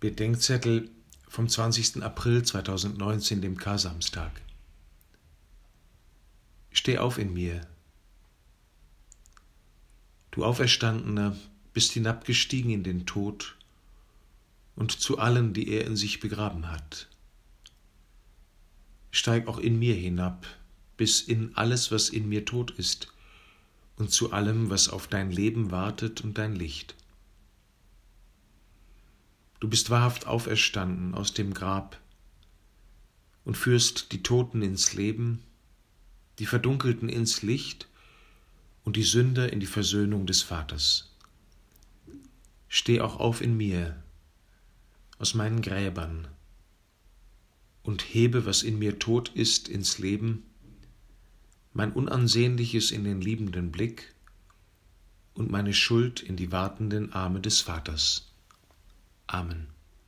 Bedenkzettel vom 20. April 2019, dem Karsamstag. Steh auf in mir. Du Auferstandener bist hinabgestiegen in den Tod und zu allen, die er in sich begraben hat. Steig auch in mir hinab, bis in alles, was in mir tot ist, und zu allem, was auf dein Leben wartet und dein Licht. Du bist wahrhaft auferstanden aus dem Grab und führst die Toten ins Leben, die Verdunkelten ins Licht und die Sünder in die Versöhnung des Vaters. Steh auch auf in mir, aus meinen Gräbern, und hebe, was in mir tot ist, ins Leben, mein Unansehnliches in den liebenden Blick und meine Schuld in die wartenden Arme des Vaters. Amen.